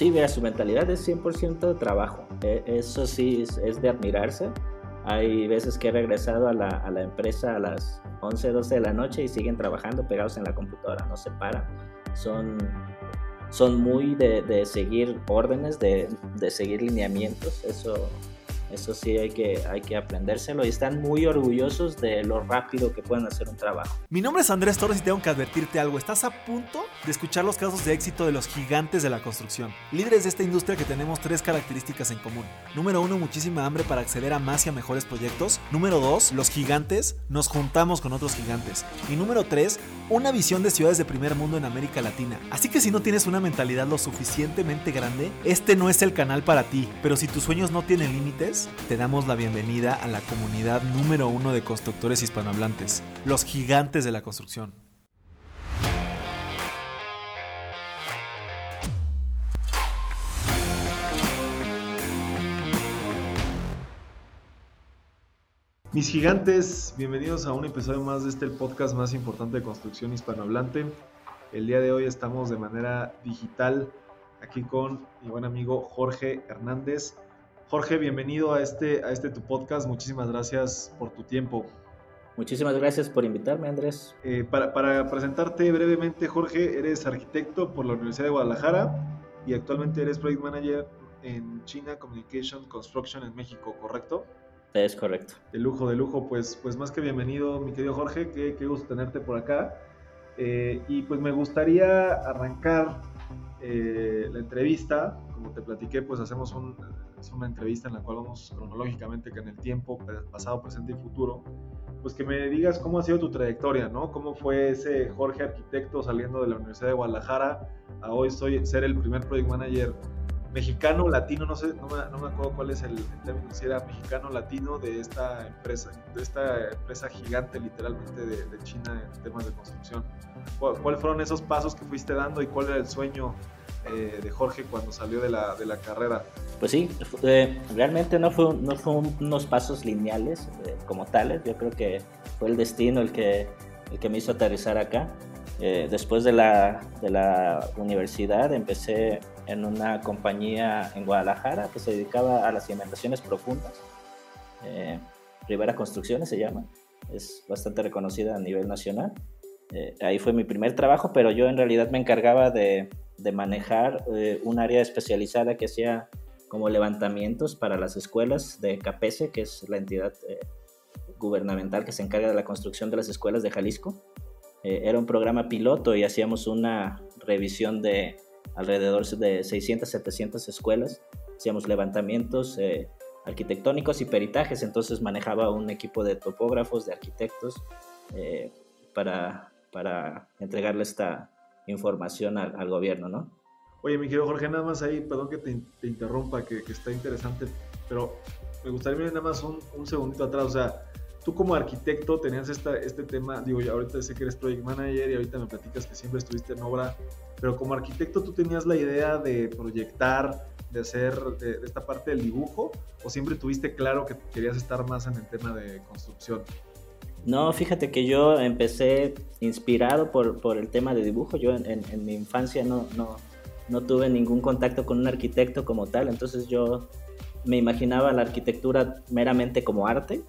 Sí, mira, su mentalidad es 100% trabajo. E, eso sí es, de admirarse. Hay veces que he regresado a la, a la, empresa a las 11, 12 de la noche y siguen trabajando pegados en la computadora, no se paran. Son, son muy de, de seguir órdenes, de, de seguir lineamientos. Eso, eso sí hay que, hay que aprendérselo y están muy orgullosos de lo rápido que pueden hacer un trabajo. Mi nombre es Andrés Torres y tengo que advertirte algo. Estás a punto de escuchar los casos de éxito de los gigantes de la construcción. Líderes de esta industria que tenemos tres características en común. Número uno, muchísima hambre para acceder a más y a mejores proyectos. Número dos, los gigantes nos juntamos con otros gigantes. Y número tres, una visión de ciudades de primer mundo en América Latina. Así que si no tienes una mentalidad lo suficientemente grande, este no es el canal para ti. Pero si tus sueños no tienen límites, te damos la bienvenida a la comunidad número uno de constructores hispanohablantes, los gigantes de la construcción. Mis gigantes, bienvenidos a un episodio más de este podcast más importante de construcción hispanohablante. El día de hoy estamos de manera digital aquí con mi buen amigo Jorge Hernández. Jorge, bienvenido a este, a este tu podcast. Muchísimas gracias por tu tiempo. Muchísimas gracias por invitarme, Andrés. Eh, para, para, presentarte brevemente, Jorge, eres arquitecto por la Universidad de Guadalajara y actualmente eres Project Manager en China Communication Construction en México, ¿correcto? Es correcto. De lujo, de lujo. Pues, pues más que bienvenido, mi querido Jorge. Qué, qué gusto tenerte por acá. Eh, y pues me gustaría arrancar eh, la entrevista. Como te platiqué, pues hacemos un, es una entrevista en la cual vamos cronológicamente que en el tiempo, pasado, presente y futuro, pues que me digas cómo ha sido tu trayectoria, ¿no? ¿Cómo fue ese Jorge arquitecto saliendo de la Universidad de Guadalajara a hoy soy, ser el primer project manager mexicano, latino, no sé, no me, no me acuerdo cuál es el, término, si era mexicano, latino de esta empresa, de esta empresa gigante literalmente de, China en temas de construcción. ¿Cuáles fueron esos pasos que fuiste dando y cuál era el sueño eh, de Jorge cuando salió de la, de la carrera? Pues sí, eh, realmente no fue, no fue unos pasos lineales eh, como tales, yo creo que fue el destino el que, el que me hizo aterrizar acá. después de la, de la universidad empecé en una compañía en Guadalajara que se dedicaba a las cimentaciones profundas. Rivera Construcciones se llama, es bastante reconocida a nivel nacional. ahí fue mi primer trabajo, pero yo en realidad me encargaba de, de manejar eh, un área especializada que hacía como levantamientos para las escuelas de CAPESE, que es la entidad eh, gubernamental que se encarga de la construcción de las escuelas de Jalisco. Eh, era un programa piloto y hacíamos una revisión de alrededor de 600, 700 escuelas. Hacíamos levantamientos arquitectónicos y peritajes, entonces manejaba un equipo de topógrafos, de arquitectos, para, para entregarle esta, información al, gobierno, ¿no? Oye, mi querido Jorge, nada más ahí, perdón que te, interrumpa, que, está interesante, pero me gustaría nada más un, un, segundito atrás, o sea, tú como arquitecto tenías esta, este tema, digo, ya ahorita sé que eres project manager y ahorita me platicas que siempre estuviste en obra, pero como arquitecto tú tenías la idea de proyectar, de hacer de esta parte del dibujo, o siempre tuviste claro que querías estar más en el tema de construcción? No, fíjate que yo empecé inspirado por, por el tema de dibujo. Yo en, mi infancia no, no, no, tuve ningún contacto con un arquitecto como tal, entonces yo me imaginaba la arquitectura meramente como arte.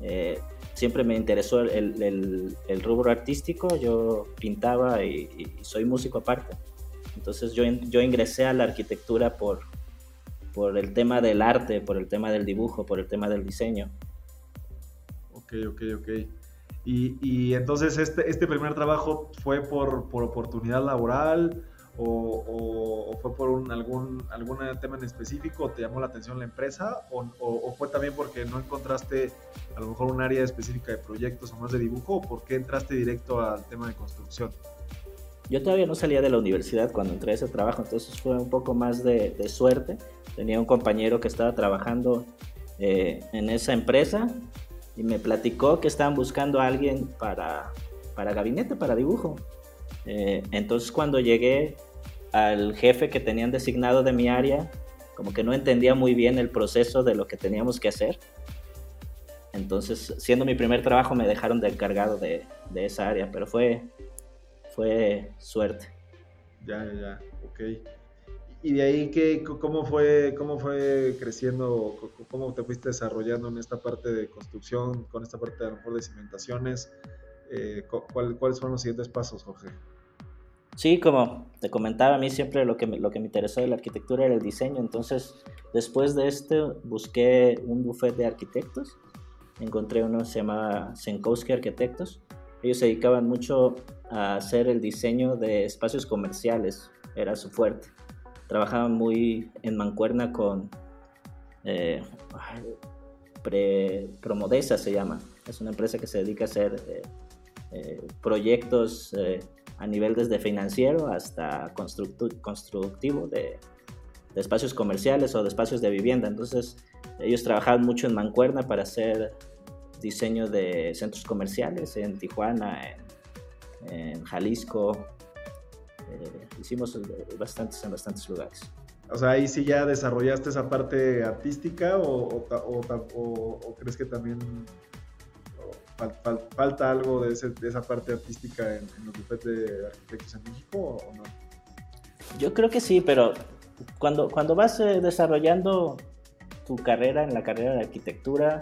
Eh, siempre me interesó el, el, el, rubro artístico, yo pintaba y, y, soy músico aparte. Entonces yo, yo ingresé a la arquitectura por, por el tema del arte, por el tema del dibujo, por el tema del diseño ok, ok. Y, y entonces este, este primer trabajo fue por, por oportunidad laboral o, fue por algún, algún tema en específico, te llamó la atención la empresa o, fue también porque no encontraste a lo mejor un área específica de proyectos o más de dibujo o por qué entraste directo al tema de construcción? Yo todavía no salía de la universidad cuando entré a ese trabajo, entonces fue un poco más de, de suerte. Tenía un compañero que estaba trabajando eh, en esa empresa y me platicó que estaban buscando a alguien para, para gabinete, para dibujo. Eh, entonces cuando llegué al jefe que tenían designado de mi área, como que no entendía muy bien el proceso de lo que teníamos que hacer. Entonces, siendo mi primer trabajo, me dejaron de encargado de, de esa área, pero fue, fue suerte. Ya, ya, ya, ok. Y de ahí, ¿qué, cómo, fue, ¿cómo fue creciendo, cómo te fuiste desarrollando en esta parte de construcción, con esta parte a lo mejor de cimentaciones? Eh, ¿Cuáles fueron los siguientes pasos, Jorge? Sí, como te comentaba, a mí siempre lo que, me, lo que me interesó de la arquitectura era el diseño. Entonces, después de esto, busqué un buffet de arquitectos. Encontré uno se llamaba Senkowski Arquitectos. Ellos se dedicaban mucho a hacer el diseño de espacios comerciales, era su fuerte trabajaban muy en mancuerna con eh, Promodesa se llama. Es una empresa que se dedica a hacer eh, eh, proyectos eh, a nivel desde financiero hasta constructivo de, espacios comerciales o de espacios de vivienda. Entonces ellos trabajaban mucho en mancuerna para hacer diseño de centros comerciales en Tijuana, en Jalisco, eh, hicimos bastantes en bastantes lugares. O sea, ahí sí ya desarrollaste esa parte artística o, o, crees que también falta algo de, esa parte artística en, los bufetes de arquitectos en México o no? Yo creo que sí, pero cuando, cuando vas eh, desarrollando tu carrera en la carrera de arquitectura,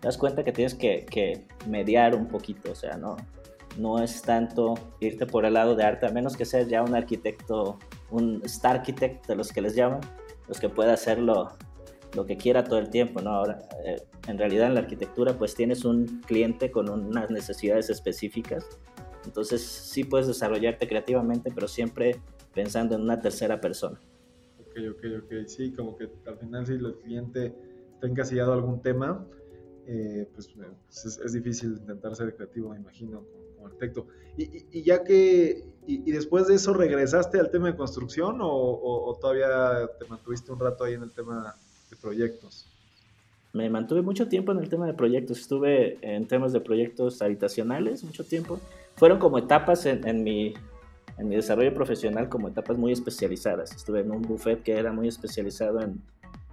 te das cuenta que tienes que, que mediar un poquito, o sea, no, no es tanto irte por el lado de arte, a menos que seas ya un arquitecto, un star architect de los que les llaman, los que pueda hacerlo lo que quiera todo el tiempo, ¿no? Ahora, eh, en realidad en la arquitectura pues tienes un cliente con unas necesidades específicas, entonces sí puedes desarrollarte creativamente, pero siempre pensando en una tercera persona. Ok, ok, ok, sí, como que al final si el cliente está encasillado algún tema, eh, pues, eh, pues es, difícil intentar ser creativo, me imagino, arquitecto. Y, ya que, y, después de eso, ¿regresaste al tema de construcción o, todavía te mantuviste un rato ahí en el tema de proyectos? Me mantuve mucho tiempo en el tema de proyectos. Estuve en temas de proyectos habitacionales mucho tiempo. Fueron como etapas en, mi, en mi desarrollo profesional, como etapas muy especializadas. Estuve en un buffet que era muy especializado en,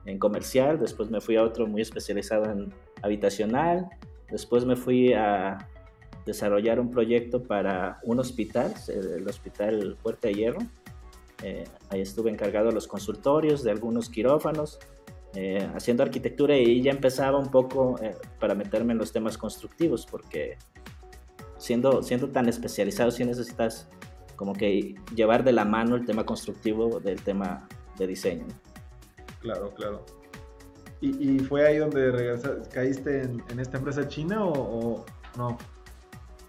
en comercial, después me fui a otro muy especializado en habitacional, después me fui a, desarrollar un proyecto para un hospital, el Hospital Puerta de Hierro. Eh, ahí estuve encargado de los consultorios, de algunos quirófanos, eh, haciendo arquitectura y ya empezaba un poco eh, para meterme en los temas constructivos, porque siendo, siendo tan especializado, si necesitas como que llevar de la mano el tema constructivo del tema de diseño. Claro, claro. ¿Y, fue ahí donde caíste en, esta empresa china o no?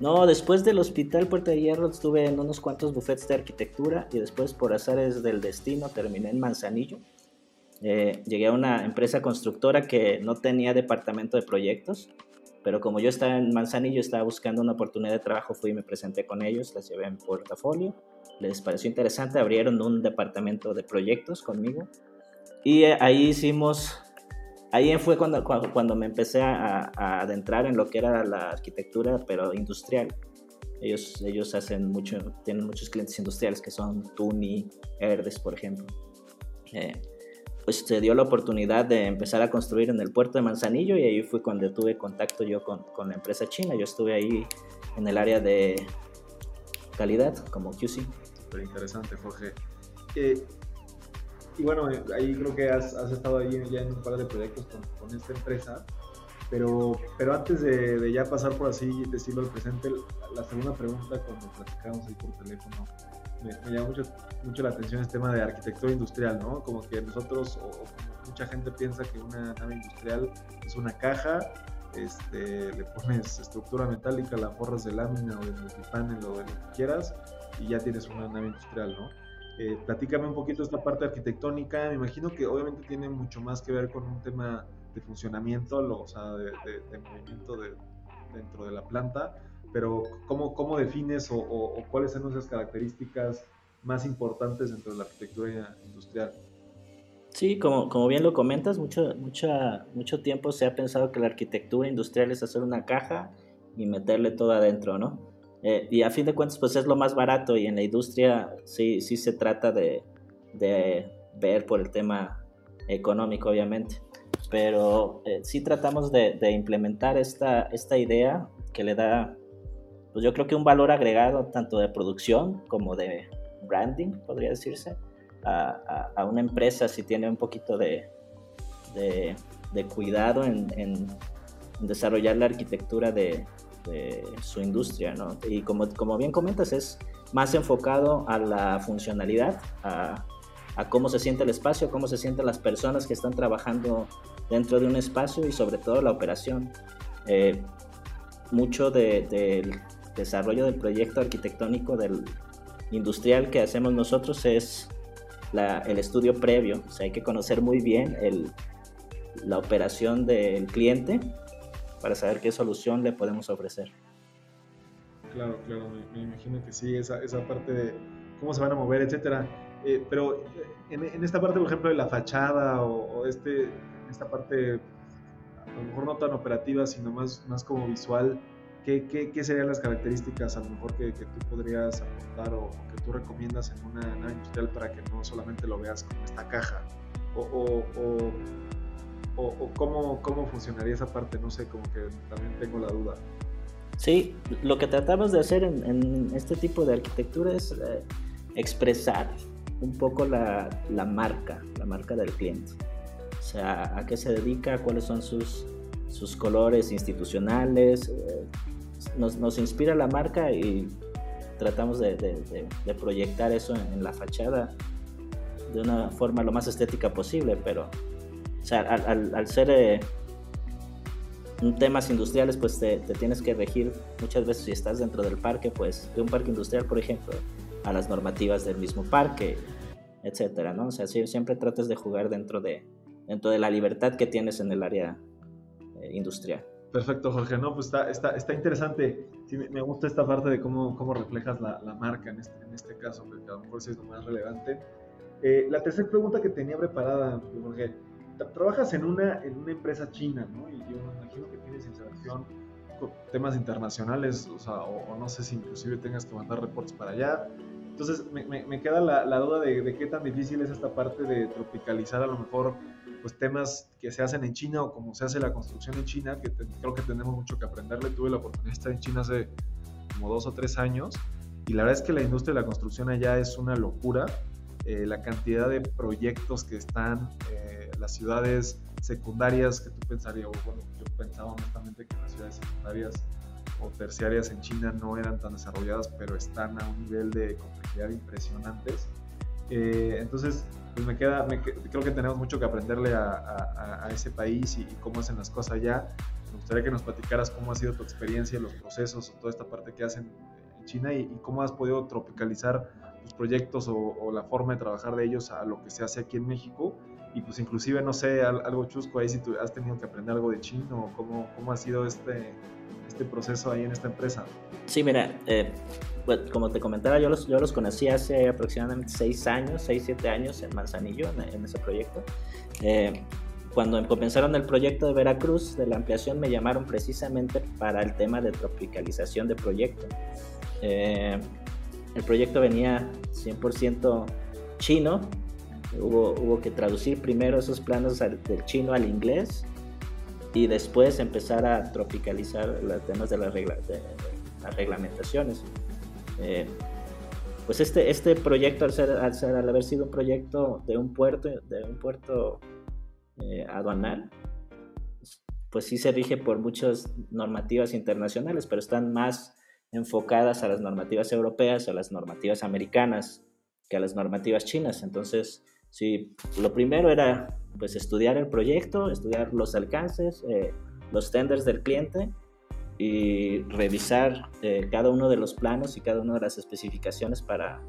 No, después del hospital Puerta de Hierro estuve en unos cuantos bufetes de arquitectura y después por azares del destino terminé en Manzanillo. Eh, llegué a una empresa constructora que no tenía departamento de proyectos, pero como yo estaba en Manzanillo, estaba buscando una oportunidad de trabajo, fui y me presenté con ellos, les llevé en portafolio, les pareció interesante, abrieron un departamento de proyectos conmigo y eh, ahí hicimos ahí fue cuando, cuando, me empecé a, adentrar en lo que era la arquitectura, pero industrial. Ellos, ellos hacen mucho, tienen muchos clientes industriales que son Tuni, Herdes, por ejemplo. Eh, pues se dio la oportunidad de empezar a construir en el puerto de Manzanillo y ahí fue cuando tuve contacto yo con, con la empresa china. Yo estuve ahí en el área de calidad como QC. Súper interesante, Jorge. Eh, y bueno, ahí creo que has, estado ahí ya en un par de proyectos con, esta empresa, pero, pero antes de, ya pasar por así decirlo al presente, la segunda pregunta cuando platicamos ahí por teléfono, me, me llama mucho, mucho la atención este tema de arquitectura industrial, ¿no? Como que nosotros, o, mucha gente piensa que una nave industrial es una caja, este, le pones estructura metálica, la forras de lámina o de multipanel o de lo que quieras y ya tienes una nave industrial, ¿no? Eh, platícame un poquito esta parte arquitectónica. Me imagino que obviamente tiene mucho más que ver con un tema de funcionamiento, o sea, de, movimiento dentro de la planta, pero ¿cómo, cómo defines o, cuáles son esas características más importantes dentro de la arquitectura industrial? Sí, como, como bien lo comentas, mucho, mucha, mucho tiempo se ha pensado que la arquitectura industrial es hacer una caja y meterle todo adentro, ¿no? Eh, y a fin de cuentas, pues es lo más barato y en la industria sí, sí se trata de, de ver por el tema económico, obviamente. Pero eh, sí tratamos de, de, implementar esta, esta idea que le da, pues yo creo que un valor agregado tanto de producción como de branding, podría decirse, a, una empresa si tiene un poquito de, de, cuidado en, desarrollar la arquitectura de, su industria. Y como, bien comentas, es más enfocado a la funcionalidad, a, cómo se siente el espacio, cómo se sienten las personas que están trabajando dentro de un espacio y sobre todo la operación. Eh, mucho del desarrollo del proyecto arquitectónico del industrial que hacemos nosotros es el estudio previo. O hay que conocer muy bien la operación del cliente para saber qué solución le podemos ofrecer. Claro, claro, me, imagino que sí, esa, esa, parte de cómo se van a mover, etcétera. Eh, pero eh, en, esta parte, por ejemplo, de la fachada o, este, esta parte a lo mejor no tan operativa, sino más, más como visual, ¿qué, qué, qué serían las características a lo mejor que, que tú podrías aportar o, que tú recomiendas en una nave industrial para que no solamente lo veas como esta caja? O, o, o cómo, cómo funcionaría esa parte, no sé, como que también tengo la duda. Sí, lo que tratamos de hacer en, en este tipo de arquitectura es eh, expresar un poco la, la, marca, la marca del cliente. O sea, a qué se dedica, cuáles son sus, sus colores institucionales. Eh, nos, nos, inspira la marca y tratamos de, de, proyectar eso en, la fachada de una forma lo más estética posible, pero o sea, al, al, ser eh, temas industriales, pues te, te, tienes que regir muchas veces si estás dentro del parque, pues de un parque industrial, por ejemplo, a las normativas del mismo parque, etcétera, ¿no? O sea, siempre tratas de jugar dentro de, dentro de la libertad que tienes en el área eh, industrial. Perfecto, Jorge. No, pues está, está, está interesante. Sí, me gusta esta parte de cómo, cómo reflejas la, la marca en este, en este caso, porque a lo mejor sí es lo más relevante. Eh, la tercera pregunta que tenía preparada, Jorge. Trabajas en una, en una empresa china, ¿no? Y yo me imagino que tienes interacción con temas internacionales, o sea, o, o no sé si inclusive tengas que mandar reportes para allá. Entonces me, queda la, duda de, qué tan difícil es esta parte de tropicalizar a lo mejor pues temas que se hacen en China o como se hace la construcción en China, que creo que tenemos mucho que aprenderle. Tuve la oportunidad de estar en China hace como dos o tres años y la verdad es que la industria de la construcción allá es una locura. Eh, la cantidad de proyectos que están, eh, las ciudades secundarias que tú pensarías, o bueno, yo pensaba honestamente que las ciudades secundarias o terciarias en China no eran tan desarrolladas, pero están a un nivel de complejidad impresionantes. Eh, entonces, pues me queda, creo que tenemos mucho que aprenderle a, ese país y, cómo hacen las cosas allá. Me gustaría que nos platicaras cómo ha sido tu experiencia, los procesos, o toda esta parte que hacen en China y, cómo has podido tropicalizar tus proyectos o, la forma de trabajar de ellos a lo que se hace aquí en México. Y pues inclusive, no sé, algo chusco ahí si tú has tenido que aprender algo de chino cómo, cómo ha sido este, este proceso ahí en esta empresa? Sí, mira, eh, pues, como te comentaba, yo los, yo los conocí hace aproximadamente seis años, seis, siete años en Manzanillo, en, ese proyecto. Eh, cuando comenzaron el proyecto de Veracruz, de la ampliación, me llamaron precisamente para el tema de tropicalización de proyecto. Eh, el proyecto venía 100% chino, hubo, hubo que traducir primero esos planos del chino al inglés y después empezar a tropicalizar los temas de, las reglamentaciones. Eh, pues este, este proyecto, al, ser, al, haber sido un proyecto de un puerto, de un puerto eh, aduanal, pues sí se rige por muchas normativas internacionales, pero están más enfocadas a las normativas europeas, a las normativas americanas, que a las normativas chinas. Entonces, sí, lo primero era pues estudiar el proyecto, estudiar los alcances, eh, los tenders del cliente y revisar eh, cada uno de los planos y cada una de las especificaciones para,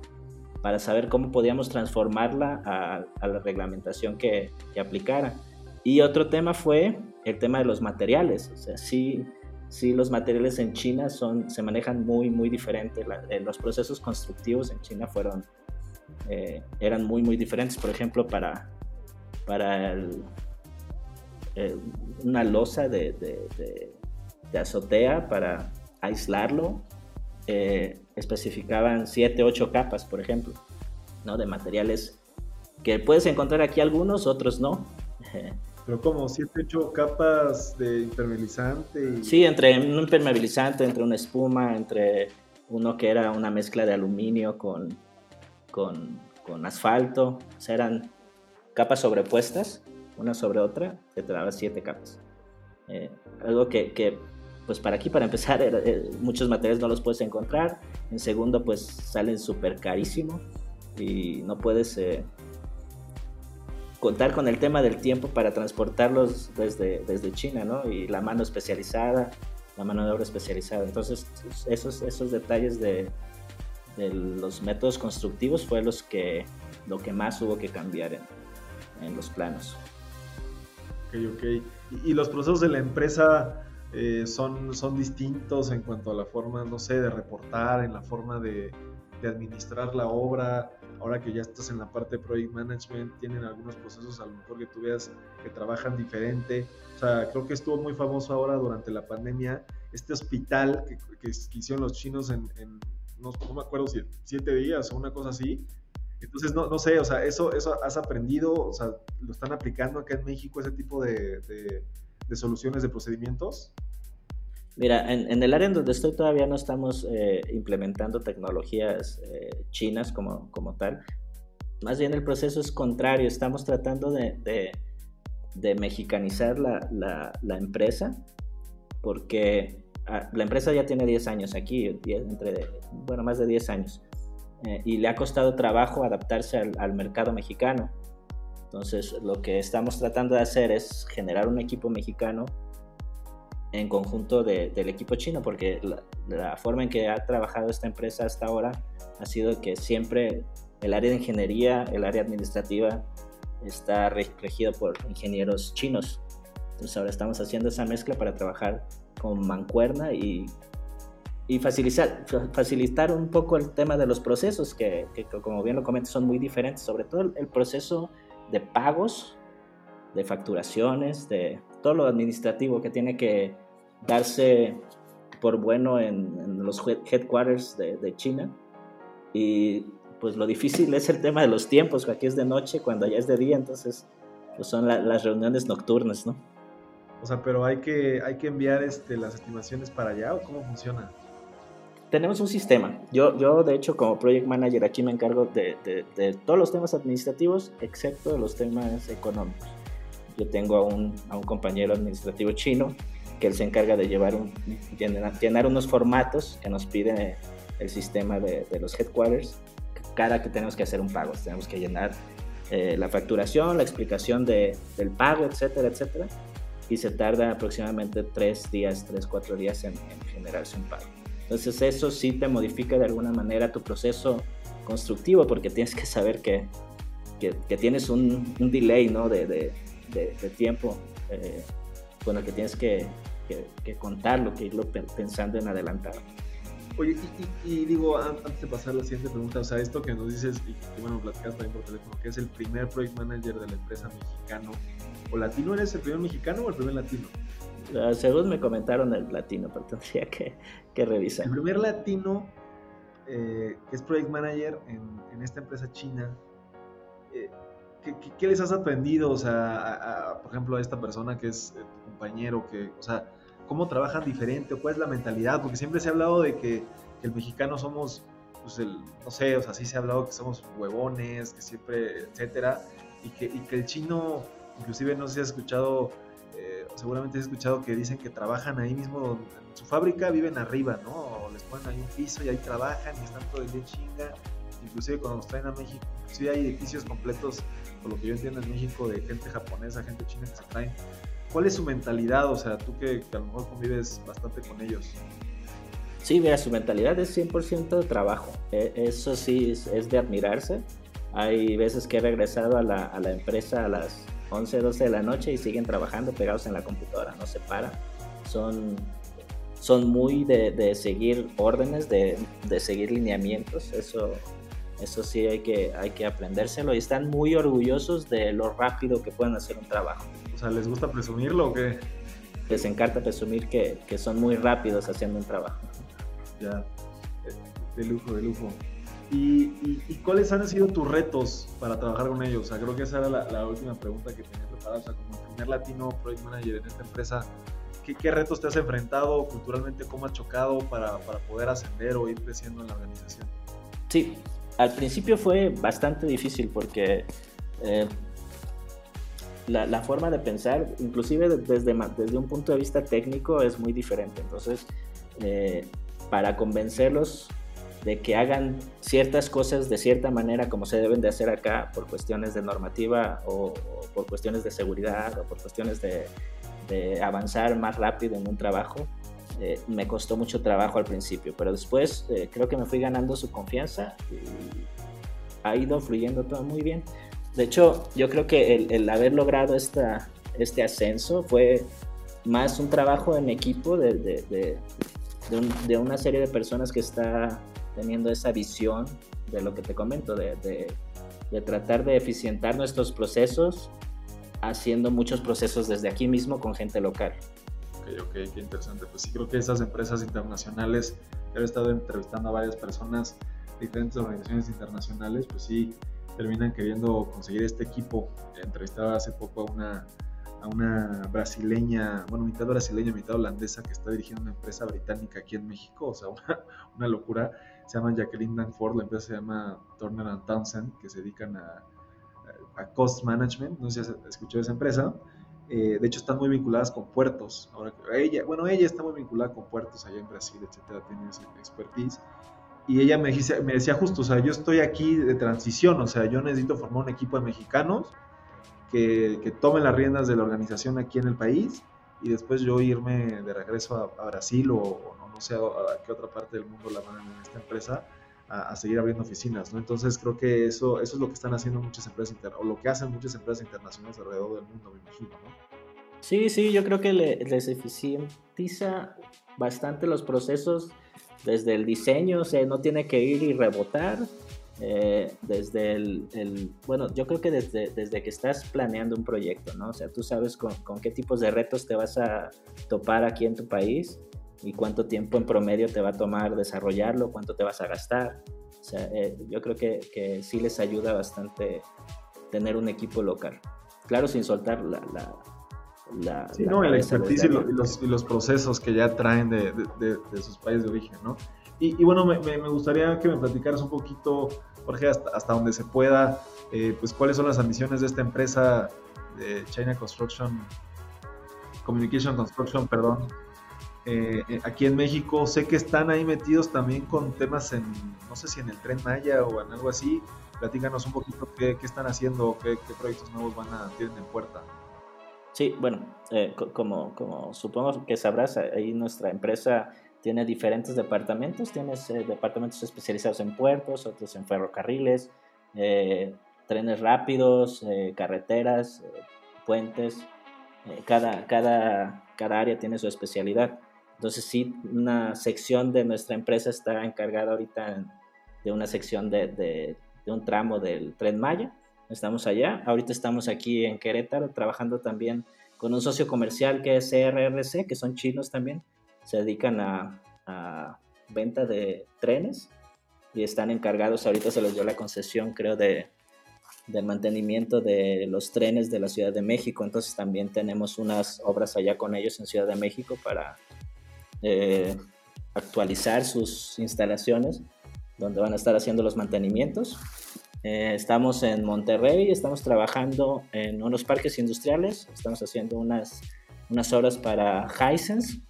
para saber cómo podíamos transformarla a, la reglamentación que, que, aplicara. Y otro tema fue el tema de los materiales. O sea, sí, sí los materiales en China son, se manejan muy, muy diferente. Eh, los procesos constructivos en China fueron, eran muy, muy diferentes. Por ejemplo, para, para una losa de, azotea para aislarlo. Eh, especificaban 7, 8 capas, por ejemplo, ¿no? de materiales que puedes encontrar aquí algunos, otros no. Pero como 7, 8 capas de impermeabilizante. Sí, entre un impermeabilizante, entre una espuma, entre uno que era una mezcla de aluminio con, con con asfalto, o eran capas sobrepuestas, una sobre otra, que te daba siete capas. Eh, algo que, que, pues para aquí, para empezar, eh, muchos materiales no los puedes encontrar. En segundo, pues salen súper carísimo y no puedes eh, contar con el tema del tiempo para transportarlos desde, desde China, ¿no? Y la mano especializada, la mano de obra especializada. Entonces, esos, esos detalles de, de los métodos constructivos fue los que, lo que más hubo que cambiar en, en los planos. Ok, ok. ¿Y, los procesos de la empresa eh, son, son distintos en cuanto a la forma, no sé, de reportar, en la forma de, de administrar la obra? Ahora que ya estás en la parte de Project Management, tienen algunos procesos a lo mejor que tú veas que trabajan diferente. O sea, creo que estuvo muy famoso ahora durante la pandemia este hospital que, que hicieron los chinos en, en no, no, me acuerdo si siete días o una cosa así, entonces, no, no sé, o sea, eso, eso has aprendido, o sea, ¿lo están aplicando acá en México ese tipo de, de, soluciones, de procedimientos? Mira, en, en, el área en donde estoy todavía no estamos eh, implementando tecnologías eh, chinas como, como tal. Más bien el proceso es contrario, estamos tratando de, de, de mexicanizar la, la, la, empresa porque la empresa ya tiene 10 años aquí, bueno, más de 10 años. Eh, y le ha costado trabajo adaptarse al, mercado mexicano. Entonces, lo que estamos tratando de hacer es generar un equipo mexicano en conjunto del equipo chino, porque la, forma en que ha trabajado esta empresa hasta ahora ha sido que siempre el área de ingeniería, el área administrativa, está regido por ingenieros chinos. Entonces ahora estamos haciendo esa mezcla para trabajar con mancuerna y y facilitar, facilitar un poco el tema de los procesos, que, como bien lo comentas son muy diferentes, sobre todo el proceso de pagos, de facturaciones, de todo lo administrativo que tiene que darse por bueno en, los headquarters de, de, China. Y pues lo difícil es el tema de los tiempos, que aquí es de noche, cuando allá es de día, entonces pues son la, las reuniones nocturnas, ¿no? O sea, pero hay que, hay que enviar este, las estimaciones para allá o cómo funciona? tenemos un sistema. Yo, yo, de hecho, como project manager aquí me encargo de, de, todos los temas administrativos, excepto de los temas económicos. Yo tengo a un, a un compañero administrativo chino que él se encarga de llevar un, llenar, unos formatos que nos pide el sistema de, de, los headquarters cada que tenemos que hacer un pago. Tenemos que llenar eh, la facturación, la explicación de, del pago, etcétera, etcétera. Y se tarda aproximadamente tres días, tres, cuatro días en, en generarse un pago. Entonces eso sí te modifica de alguna manera tu proceso constructivo porque tienes que saber que, que, tienes un, un, delay ¿no? de, de, de, tiempo eh, con el que tienes que, que, contarlo, que irlo pensando en adelantar. Oye, y, y, digo, antes de pasar a la siguiente pregunta, o sea, esto que nos dices, y que bueno, platicas también por teléfono, que es el primer project manager de la empresa mexicano o latino, ¿eres el primer mexicano o el primer latino? Según me comentaron el latino, pero tendría que, que revisar. El primer latino eh, que es project manager en, en esta empresa china, eh, ¿qué, ¿qué, les has aprendido? O sea, por ejemplo, a esta persona que es eh, tu compañero, que, o sea, ¿cómo trabajan diferente? ¿Cuál es la mentalidad? Porque siempre se ha hablado de que, que el mexicano somos, pues el, no sé, o sea, sí se ha hablado que somos huevones, que siempre, etcétera, y que, y que el chino, inclusive no sé si has escuchado seguramente has escuchado que dicen que trabajan ahí mismo en su fábrica, viven arriba, ¿no? O les ponen ahí un piso y ahí trabajan y están todo el día chinga. Inclusive cuando nos traen a México, sí hay edificios completos, por lo que yo entiendo en México, de gente japonesa, gente china que se traen. ¿Cuál es su mentalidad? O sea, tú que, a lo mejor convives bastante con ellos. Sí, mira, su mentalidad es 100% de trabajo. E, eso sí es, de admirarse. Hay veces que he regresado a la, a la empresa a las 11, 12 de la noche y siguen trabajando pegados en la computadora, no se paran. Son, son muy de, de seguir órdenes, de, de, seguir lineamientos, eso, eso sí hay que, hay que aprendérselo y están muy orgullosos de lo rápido que pueden hacer un trabajo. O sea, ¿les gusta presumirlo o qué? Les encanta presumir que, que son muy rápidos haciendo un trabajo. Ya, de lujo, de lujo. ¿Y, y, cuáles han sido tus retos para trabajar con ellos? O sea, creo que esa era la, la última pregunta que tenía preparada. O sea, como primer latino project manager en esta empresa, ¿qué, ¿qué, retos te has enfrentado culturalmente? ¿Cómo has chocado para, para, poder ascender o ir creciendo en la organización? Sí, al principio fue bastante difícil porque eh, la, forma de pensar, inclusive desde, desde un punto de vista técnico, es muy diferente. Entonces, eh, para convencerlos de que hagan ciertas cosas de cierta manera como se deben de hacer acá por cuestiones de normativa o, por cuestiones de seguridad o por cuestiones de, avanzar más rápido en un trabajo, eh, me costó mucho trabajo al principio, pero después eh, creo que me fui ganando su confianza y ha ido fluyendo todo muy bien. De hecho, yo creo que el, haber logrado esta, este ascenso fue más un trabajo en equipo de, de, de, una serie de personas que está teniendo esa visión de lo que te comento, de, tratar de eficientar nuestros procesos haciendo muchos procesos desde aquí mismo con gente local. Ok, ok, qué interesante. Pues sí, creo que esas empresas internacionales, he estado entrevistando a varias personas, diferentes organizaciones internacionales, pues sí, terminan queriendo conseguir este equipo. Entrevistaba hace poco a una, a una brasileña, bueno, mitad brasileña, mitad holandesa, que está dirigiendo una empresa británica aquí en México, o sea, una, una locura. Se llama Jacqueline Danford, la empresa se llama Turner and Townsend, que se dedican a, a cost management, no sé si has escuchado esa empresa. Eh, de hecho, están muy vinculadas con puertos. Ahora, ella, bueno, ella está muy vinculada con puertos allá en Brasil, etcétera, tiene esa expertise y ella me, me decía justo, o sea, yo estoy aquí de transición, o sea, yo necesito formar un equipo de mexicanos que, que tomen las riendas de la organización aquí en el país y después yo irme de regreso a, Brasil o, no sé a, qué otra parte del mundo la van en esta empresa a, seguir abriendo oficinas, ¿no? Entonces creo que eso, eso es lo que están haciendo muchas empresas o lo que hacen muchas empresas internacionales alrededor del mundo, me imagino, ¿no? Sí, sí, yo creo que les eficientiza bastante los procesos desde el diseño, o sea, no tiene que ir y rebotar. Eh, desde el, bueno, yo creo que desde, desde que estás planeando un proyecto, ¿no? O sea, tú sabes con, con, qué tipos de retos te vas a topar aquí en tu país y cuánto tiempo en promedio te va a tomar desarrollarlo, cuánto te vas a gastar. O sea, eh, yo creo que, que, sí les ayuda bastante tener un equipo local. Claro, sin soltar la, la, sí, no, la expertise y, los, y, los, procesos que ya traen de, de, de sus países de origen, ¿no? Y, bueno, me, me, gustaría que me platicaras un poquito, Jorge, hasta, hasta donde se pueda, eh, pues cuáles son las ambiciones de esta empresa de China Construction, Communication Construction, perdón, eh, eh, aquí en México. Sé que están ahí metidos también con temas en, no sé si en el tren Maya o en algo así. Platícanos un poquito qué, qué están haciendo, qué, qué, proyectos nuevos van a tienen en puerta. Sí, bueno, eh, como, como supongo que sabrás, ahí nuestra empresa tiene diferentes departamentos. Tienes eh, departamentos especializados en puertos, otros en ferrocarriles, eh, trenes rápidos, carreteras, puentes. cada, cada, cada área tiene su especialidad. Entonces sí, una sección de nuestra empresa está encargada ahorita de una sección de, de, de un tramo del tren Maya estamos allá. Ahorita estamos aquí en Querétaro trabajando también con un socio comercial que es CRRC, que son chinos también. Se dedican a, venta de trenes y están encargados, ahorita se les dio la concesión, creo, de, del mantenimiento de los trenes de la Ciudad de México. Entonces también tenemos unas obras allá con ellos en Ciudad de México para eh, actualizar sus instalaciones, donde van a estar haciendo los mantenimientos. Eh, estamos en Monterrey, estamos trabajando en unos parques industriales, estamos haciendo unas, unas obras para Hisense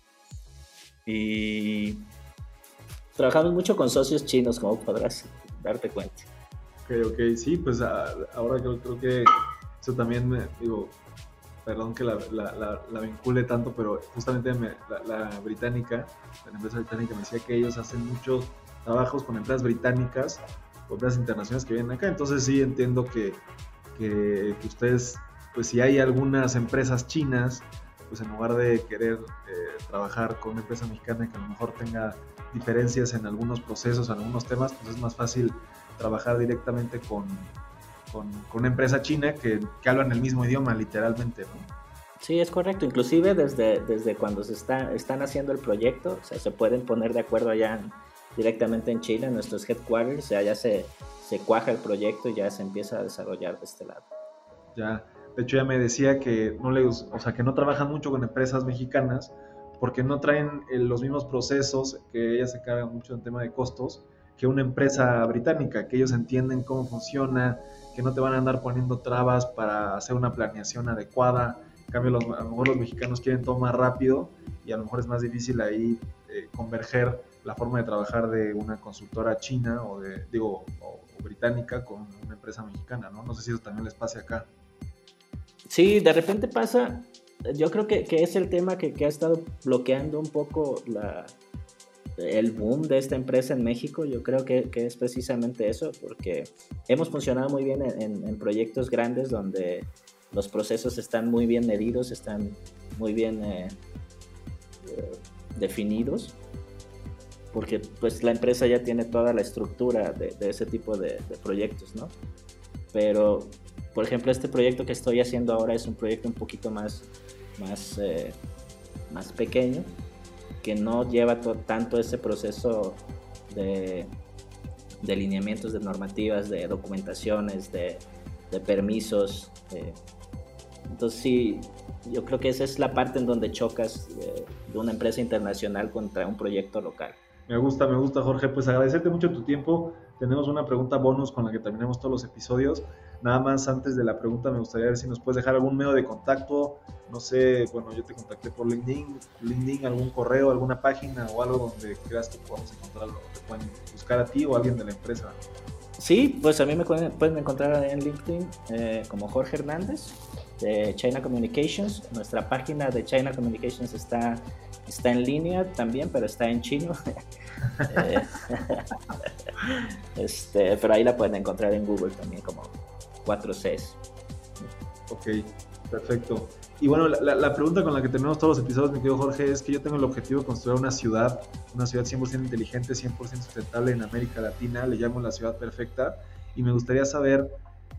y trabajamos mucho con socios chinos, como podrás darte cuenta. Ok, ok, sí, pues ahora creo, creo que eso también me digo, perdón que la, vincule tanto, pero justamente la, británica, la empresa británica me decía que ellos hacen muchos trabajos con empresas británicas otras internacionales que vienen acá. Entonces sí entiendo que, que, ustedes, pues si hay algunas empresas chinas, pues en lugar de querer eh, trabajar con una empresa mexicana que a lo mejor tenga diferencias en algunos procesos, en algunos temas, pues es más fácil trabajar directamente con, con, una empresa china que, que hablan el mismo idioma literalmente, ¿no? Sí, es correcto. Inclusive desde, desde cuando se está, están haciendo el proyecto, o sea, se pueden poner de acuerdo allá en, directamente en Chile, en nuestros headquarters, ya, ya se, se cuaja el proyecto y ya se empieza a desarrollar de este lado. Ya, de hecho ya me decía que no le, o sea, que no trabajan mucho con empresas mexicanas porque no traen eh, los mismos procesos, que ellas se cargan mucho en tema de costos, que una empresa británica, que ellos entienden cómo funciona, que no te van a andar poniendo trabas para hacer una planeación adecuada. En cambio, los, a lo mejor los mexicanos quieren todo más rápido y a lo mejor es más difícil ahí eh, converger la forma de trabajar de una consultora china o de, digo, o, británica con una empresa mexicana, ¿no? No sé si eso también les pase acá. Sí, de repente pasa, yo creo que, que es el tema que, que, ha estado bloqueando un poco la, el boom de esta empresa en México, yo creo que, que es precisamente eso, porque hemos funcionado muy bien en, proyectos grandes donde los procesos están muy bien medidos, están muy bien eh, definidos, porque pues la empresa ya tiene toda la estructura de, de ese tipo de, de, proyectos, ¿no? Pero, por ejemplo, este proyecto que estoy haciendo ahora es un proyecto un poquito más, más, eh, más pequeño, que no lleva tanto ese proceso de, de, lineamientos, de normativas, de documentaciones, de, de permisos. Eh. Entonces sí, yo creo que esa es la parte en donde chocas de, de una empresa internacional contra un proyecto local. Me gusta, me gusta Jorge. Pues agradecerte mucho tu tiempo. Tenemos una pregunta bonus con la que terminamos todos los episodios. Nada más antes de la pregunta me gustaría ver si nos puedes dejar algún medio de contacto. No sé, bueno, yo te contacté por LinkedIn, LinkedIn, algún correo, alguna página o algo donde creas que podamos encontrarlo, te pueden buscar a ti o a alguien de la empresa. Sí, pues a mí me pueden encontrar en LinkedIn eh, como Jorge Hernández de China Communications. Nuestra página de China Communications está, está en línea también, pero está en chino. Eh, este, pero ahí la pueden encontrar en Google también como 4Cs. Ok, perfecto. Y bueno, la, la, pregunta con la que terminamos todos los episodios, mi querido Jorge, es que yo tengo el objetivo de construir una ciudad, una ciudad 100% inteligente, 100% sustentable en América Latina, le llamo la ciudad perfecta, y me gustaría saber,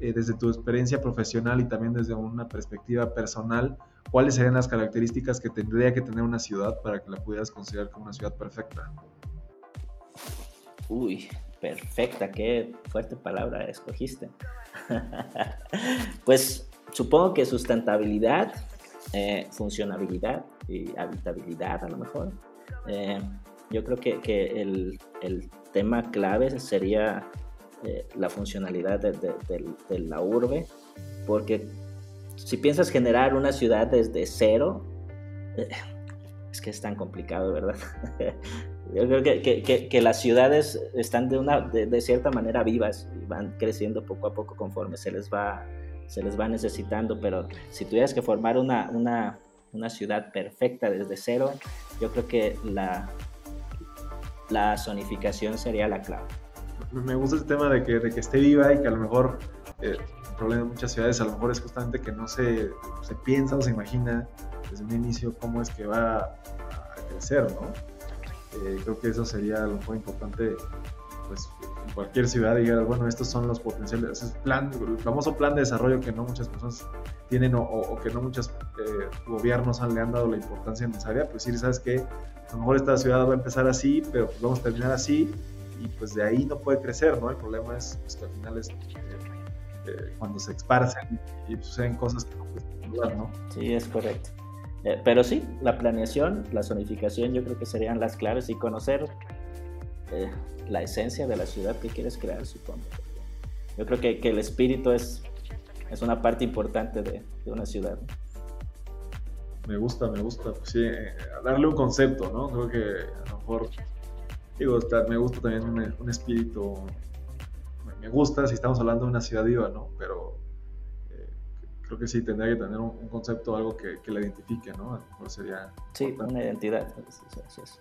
eh, desde tu experiencia profesional y también desde una perspectiva personal, cuáles serían las características que tendría que tener una ciudad para que la pudieras considerar como una ciudad perfecta. Uy, perfecta, qué fuerte palabra escogiste. pues supongo que sustentabilidad, eh, funcionabilidad y habitabilidad a lo mejor. Eh, yo creo que, el, tema clave sería eh, la funcionalidad de, de, de, de, la urbe, porque si piensas generar una ciudad desde cero, eh, es que es tan complicado, ¿verdad? Yo creo que, que, que, las ciudades están de, una, de, cierta manera vivas y van creciendo poco a poco conforme se les va, se les va necesitando, pero si tuvieras que formar una, una, una ciudad perfecta desde cero, yo creo que la, la zonificación sería la clave. Me gusta el tema de que, esté viva y que a lo mejor eh, el problema de muchas ciudades a lo mejor es justamente que no se, piensa o se imagina desde un inicio cómo es que va a crecer, ¿no? Eh, creo que eso sería a lo mejor importante pues en cualquier ciudad dijeras, bueno, estos son los potenciales, es plan, el famoso plan de desarrollo que no muchas personas tienen o, o que no muchos eh, gobiernos han, le han dado la importancia necesaria, pues sí, sabes que a lo mejor esta ciudad va a empezar así, pero pues vamos a terminar así y pues de ahí no puede crecer, ¿no? El problema es pues, que al final es eh, eh, cuando se esparcen y suceden cosas que no puedes controlar, ¿no? Sí, es correcto. Eh, pero sí, la planeación, la zonificación, yo creo que serían las claves y conocer la esencia de la ciudad que quieres crear, supongo. Yo creo que, que el espíritu es, es una parte importante de, de una ciudad. Me gusta, me gusta. Pues sí, darle un concepto, ¿no? Creo que a lo mejor, digo, me gusta también un, un espíritu. Me gusta si estamos hablando de una ciudad viva, ¿no? Pero creo que sí tendría que tener un, un concepto, algo que, que, la identifique, ¿no? A lo mejor sería. Sí, importante. una identidad.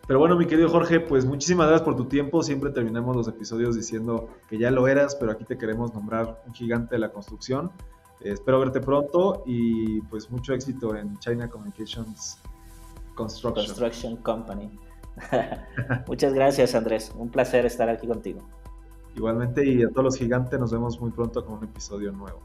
Pero bueno, mi querido Jorge, pues muchísimas gracias por tu tiempo. Siempre terminamos los episodios diciendo que ya lo eras, pero aquí te queremos nombrar un gigante de la construcción. Eh, espero verte pronto y pues mucho éxito en China Communications Construction. Construction Company. Muchas gracias, Andrés. Un placer estar aquí contigo. Igualmente, y a todos los gigantes, nos vemos muy pronto con un episodio nuevo.